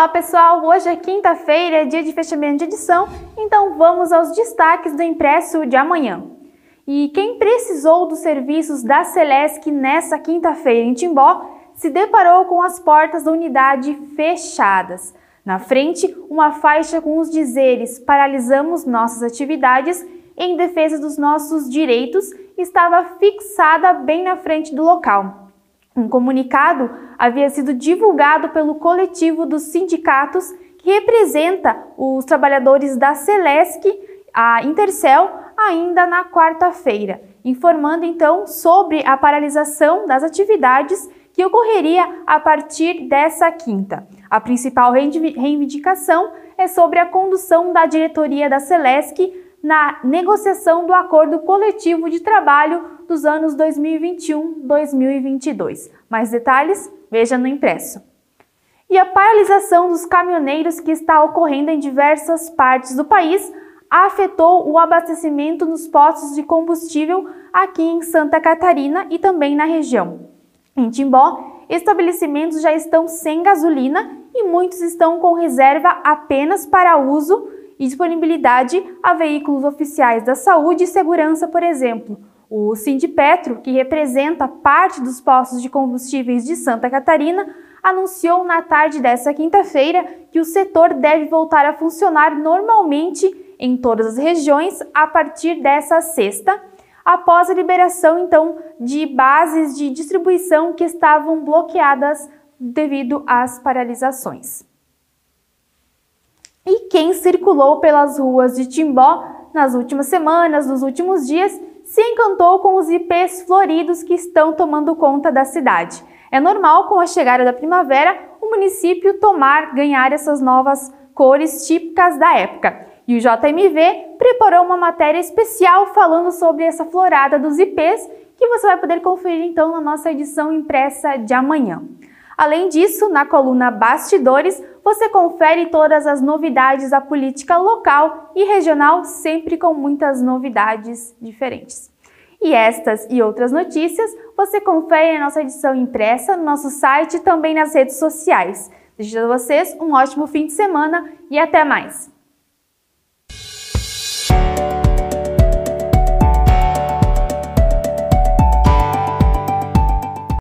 Olá pessoal, hoje é quinta-feira, é dia de fechamento de edição, então vamos aos destaques do impresso de amanhã. E quem precisou dos serviços da Celesc nessa quinta-feira em Timbó se deparou com as portas da unidade fechadas. Na frente, uma faixa com os dizeres paralisamos nossas atividades em defesa dos nossos direitos estava fixada bem na frente do local. Um comunicado havia sido divulgado pelo coletivo dos sindicatos que representa os trabalhadores da Celesc, a Intercel, ainda na quarta-feira, informando então sobre a paralisação das atividades que ocorreria a partir dessa quinta. A principal reivindicação é sobre a condução da diretoria da Celesc na negociação do acordo coletivo de trabalho dos anos 2021-2022. Mais detalhes? Veja no impresso. E a paralisação dos caminhoneiros que está ocorrendo em diversas partes do país afetou o abastecimento nos postos de combustível aqui em Santa Catarina e também na região. Em Timbó, estabelecimentos já estão sem gasolina e muitos estão com reserva apenas para uso e disponibilidade a veículos oficiais da saúde e segurança, por exemplo. O Sindipetro, que representa parte dos postos de combustíveis de Santa Catarina, anunciou na tarde desta quinta-feira que o setor deve voltar a funcionar normalmente em todas as regiões a partir dessa sexta, após a liberação então de bases de distribuição que estavam bloqueadas devido às paralisações. E quem circulou pelas ruas de Timbó nas últimas semanas, nos últimos dias, se encantou com os ipês floridos que estão tomando conta da cidade. É normal, com a chegada da primavera, o município tomar, ganhar essas novas cores típicas da época. E o JMV preparou uma matéria especial falando sobre essa florada dos ipês que você vai poder conferir então na nossa edição impressa de amanhã. Além disso, na coluna Bastidores, você confere todas as novidades da política local e regional, sempre com muitas novidades diferentes. E estas e outras notícias você confere na nossa edição impressa, no nosso site e também nas redes sociais. Desejo a vocês um ótimo fim de semana e até mais!